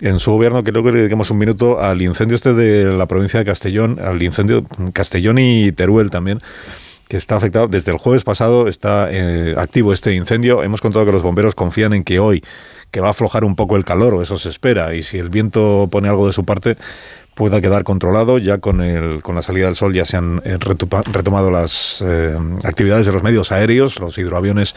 en su gobierno creo que le dediquemos un minuto al incendio este de la provincia de Castellón, al incendio Castellón y Teruel también que está afectado. Desde el jueves pasado está eh, activo este incendio. Hemos contado que los bomberos confían en que hoy, que va a aflojar un poco el calor, o eso se espera, y si el viento pone algo de su parte, pueda quedar controlado. Ya con, el, con la salida del sol ya se han eh, retomado las eh, actividades de los medios aéreos, los hidroaviones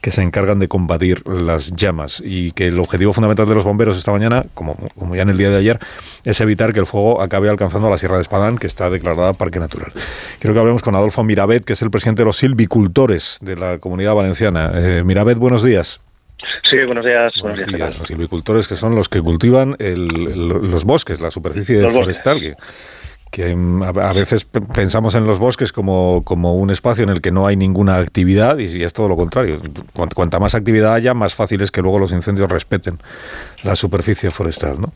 que se encargan de combatir las llamas y que el objetivo fundamental de los bomberos esta mañana, como, como ya en el día de ayer, es evitar que el fuego acabe alcanzando la Sierra de Espadán, que está declarada Parque Natural. Quiero que hablemos con Adolfo Mirabet, que es el presidente de los silvicultores de la Comunidad Valenciana. Eh, Mirabet, buenos días. Sí, buenos días. Buenos, días. Los silvicultores que son los que cultivan los bosques, la superficie forestal. Que, a veces pensamos en los bosques como, como un espacio en el que no hay ninguna actividad y es todo lo contrario. Cuanta más actividad haya, más fácil es que luego los incendios respeten la superficie forestal, ¿no?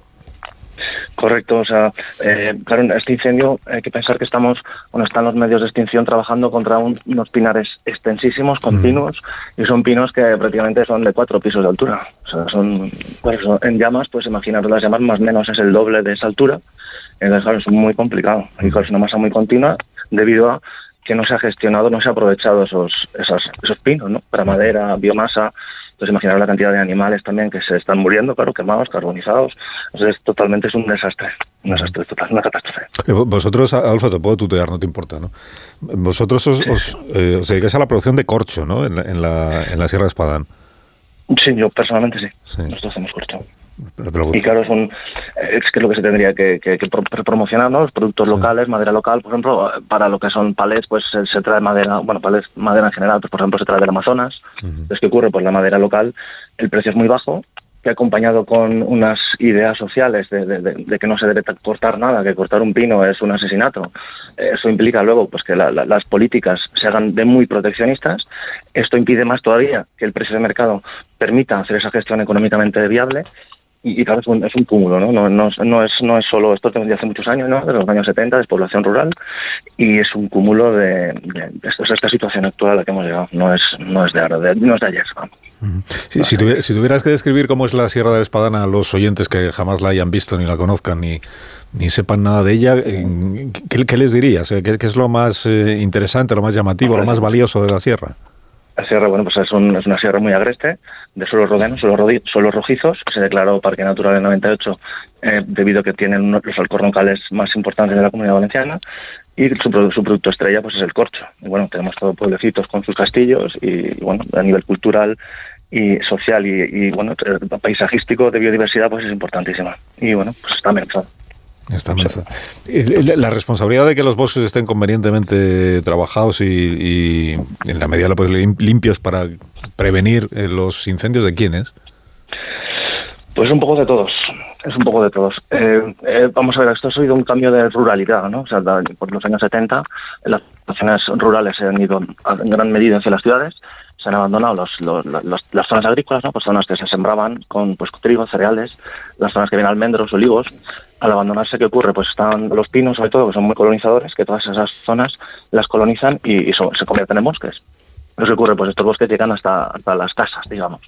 Correcto, o sea, eh, claro, este incendio hay que pensar que estamos, bueno, están los medios de extinción trabajando contra unos pinares extensísimos, continuos, y son pinos que prácticamente son de cuatro pisos de altura. O sea, son, pues, en llamas, pues imaginar las llamas más o menos es el doble de esa altura. Entonces, claro, es muy complicado. Y es una masa muy continua debido a que no se ha gestionado, no se ha aprovechado esos, esos, esos pinos, ¿no? Para madera, biomasa, entonces, imaginar la cantidad de animales también que se están muriendo, claro, quemados, carbonizados. Entonces, totalmente es un desastre, un desastre total, una catástrofe. Eh, vosotros, Alfa, te puedo tutear, no te importa, ¿no? Vosotros os, os, eh, dedicáis a la producción de corcho, ¿no? En la, en la, en la Sierra de Espadán. Sí, yo personalmente sí. sí. Nosotros hacemos corcho y claro, es, un, es que lo que se tendría que, promocionar, ¿no? Los productos locales, madera local, por ejemplo, para lo que son palets, pues se, trae madera, bueno, palets, madera en general, pues por ejemplo se trae del Amazonas. Entonces, ¿qué ocurre? Pues la madera local, el precio es muy bajo, que acompañado con unas ideas sociales de, que no se debe cortar nada, que cortar un pino es un asesinato. Eso implica luego pues que las políticas se hagan de muy proteccionistas. Esto impide más todavía que el precio de mercado permita hacer esa gestión económicamente viable y, claro, es un, es un cúmulo, ¿no? No, no, no, es, no es solo, esto de hace muchos años, ¿no? De los años 70, de población rural, y es un cúmulo de, de, esta situación actual a la que hemos llegado. No es, no es de ahora, no es de ayer, vamos. si, tuvieras que describir cómo es la Sierra de la Espadana a los oyentes que jamás la hayan visto, ni la conozcan, ni, ni sepan nada de ella, eh, ¿qué, les dirías? ¿Qué, ¿Qué, es lo más eh, interesante, lo más llamativo, lo más valioso de la sierra? La sierra, bueno, pues es, una sierra muy agreste, de suelos rodenos, suelos, rojizos, que se declaró Parque Natural en 98 eh, debido a que tienen los alcornocales más importantes de la comunidad valenciana y su, producto estrella pues es el corcho. Y bueno, tenemos todos pueblecitos con sus castillos y, bueno, a nivel cultural y social y, y bueno, paisajístico de biodiversidad pues es importantísima. Y bueno, pues está amenazado. La responsabilidad de que los bosques estén convenientemente trabajados y, en la medida lo limpios para prevenir eh, los incendios, ¿de quién es? Pues un poco de todos, es un poco de todos. Eh, eh, vamos a ver, esto ha sido un cambio de ruralidad, ¿no? O sea, por los años 70 las zonas rurales se han ido en gran medida hacia las ciudades, se han abandonado los, las zonas agrícolas, ¿no? Pues zonas que se sembraban con pues trigo, cereales, las zonas que vienen almendros, olivos, al abandonarse, ¿qué ocurre? Pues están los pinos, sobre todo, que son muy colonizadores, que todas esas zonas las colonizan y, se convierten en bosques. ¿Qué ocurre? Pues estos bosques llegan hasta, hasta las casas, digamos.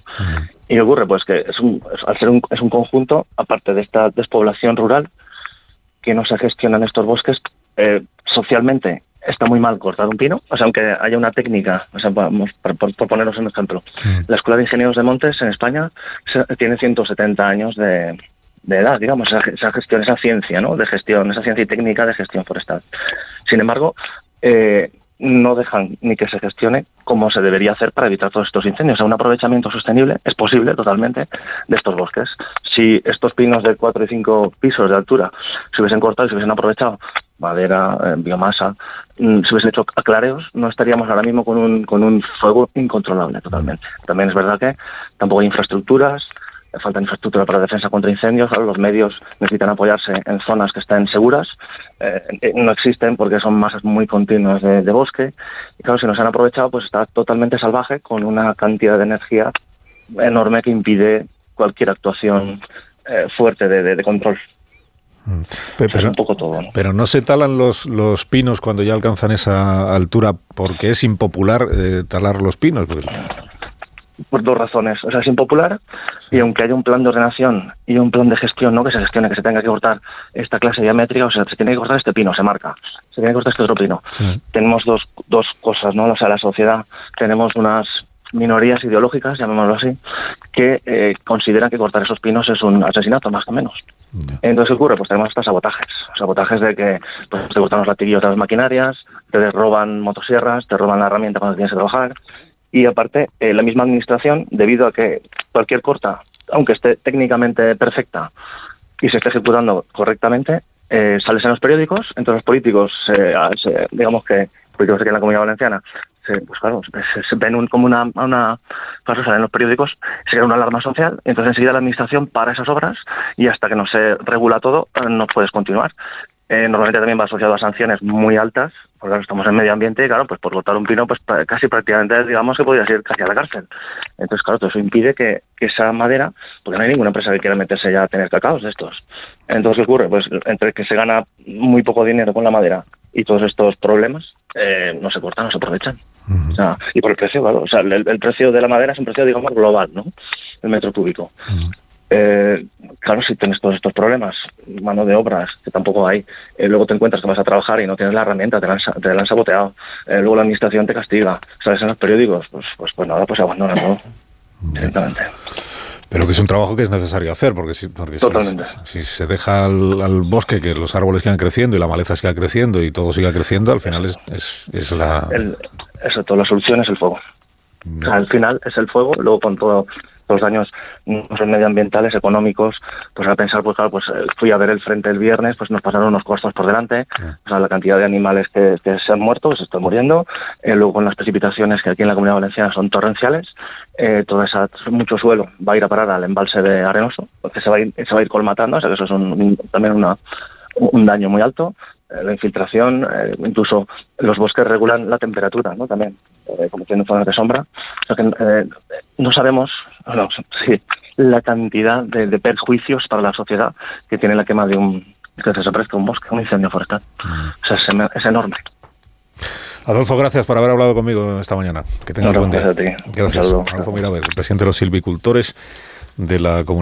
¿Y qué ocurre? Pues que es un, al ser un, es un conjunto, aparte de esta despoblación rural, que no se gestionan estos bosques, eh, socialmente está muy mal cortar un pino, o sea, aunque haya una técnica, o sea, vamos, por, por, ponernos un ejemplo, la Escuela de Ingenieros de Montes en España tiene 170 años de, de edad, digamos, esa, gestión, esa ciencia, ¿no? De gestión, esa ciencia y técnica de gestión forestal. Sin embargo, eh, no dejan ni que se gestione como se debería hacer para evitar todos estos incendios. O un aprovechamiento sostenible es posible totalmente de estos bosques. Si estos pinos de cuatro y cinco pisos de altura se hubiesen cortado y se hubiesen aprovechado madera, eh, biomasa, mm, se hubiesen hecho aclareos, no estaríamos ahora mismo con un, con un fuego incontrolable totalmente. También es verdad que tampoco hay infraestructuras, falta infraestructura para defensa contra incendios, los medios necesitan apoyarse en zonas que estén seguras, eh, eh, no existen porque son masas muy continuas de, bosque, y claro, si no se han aprovechado, pues está totalmente salvaje con una cantidad de energía enorme que impide cualquier actuación eh, fuerte de, control. Mm. Pero, un poco todo, ¿no? pero no se talan los, los pinos cuando ya alcanzan esa altura porque es impopular talar los pinos. Por dos razones. O sea, es impopular y aunque haya un plan de ordenación y un plan de gestión, ¿no? Que se gestione, que se tenga que cortar esta clase diamétrica, o sea, se tiene que cortar este pino, se marca. Se tiene que cortar este otro pino. Tenemos dos, dos cosas, ¿no? O sea, la sociedad, tenemos unas minorías ideológicas, llamémoslo así, que eh, consideran que cortar esos pinos es un asesinato, más o menos. Entonces, ¿qué ocurre? Pues tenemos estos sabotajes. Sabotajes de que pues, te cortan los latiguillos de las maquinarias, te roban motosierras, te roban la herramienta cuando tienes que trabajar. Y aparte, eh, la misma administración, debido a que cualquier corta, aunque esté técnicamente perfecta y se esté ejecutando correctamente, eh, sales en los periódicos, entonces los políticos, digamos que políticos aquí en la Comunidad Valenciana, pues claro, se, ven como una, una en los periódicos, se crea una alarma social, entonces enseguida la administración para esas obras y hasta que no se regula todo eh, no puedes continuar. Eh, normalmente también va asociado a sanciones muy altas, porque estamos en medio ambiente y claro, pues por cortar un pino, pues casi prácticamente digamos que podría ir casi a la cárcel. Entonces, claro, todo eso impide que, que, esa madera, porque no hay ninguna empresa que quiera meterse ya a tener cacaos de estos. Entonces, ¿qué ocurre? Pues entre que se gana muy poco dinero con la madera y todos estos problemas, eh, no se cortan, no se aprovechan y por el precio, claro. O sea, el, precio de la madera es un precio, digamos, global, ¿no? El metro cúbico. Eh, claro, si tienes todos estos problemas, mano de obras, que tampoco hay, eh, luego te encuentras que vas a trabajar y no tienes la herramienta, te la han, te la han saboteado, eh, luego la administración te castiga, sales en los periódicos, pues, pues, pues nada, pues abandona todo, directamente. Pero que es un trabajo que es necesario hacer, porque si, porque si, se deja al, bosque que los árboles sigan creciendo y la maleza siga creciendo y todo siga creciendo, al final es, es, es la... El, toda la solución es el fuego. al final es el fuego, luego con todo los daños medioambientales, económicos, pues a pensar, pues claro, pues eh, fui a ver el frente el viernes, pues nos pasaron unos costos por delante, o sea, la cantidad de animales que, se han muerto, se están muriendo, eh, luego con las precipitaciones que aquí en la Comunidad Valenciana son torrenciales, eh, toda esa, mucho suelo va a ir a parar al embalse de Arenoso, porque se va a ir, se va a ir colmatando, o sea que eso es un, también una, un daño muy alto, la infiltración, incluso los bosques regulan la temperatura, ¿no? También, como tienen zonas de sombra. O sea que no sabemos no, sí, la cantidad de, perjuicios para la sociedad que tiene la quema de un que se desaparezca un bosque, un incendio forestal. O sea, es, enorme. Adolfo, gracias por haber hablado conmigo esta mañana. Que tengas buen día. Gracias a ti. Gracias. Adolfo Mirabel, presidente de los silvicultores de la comunidad.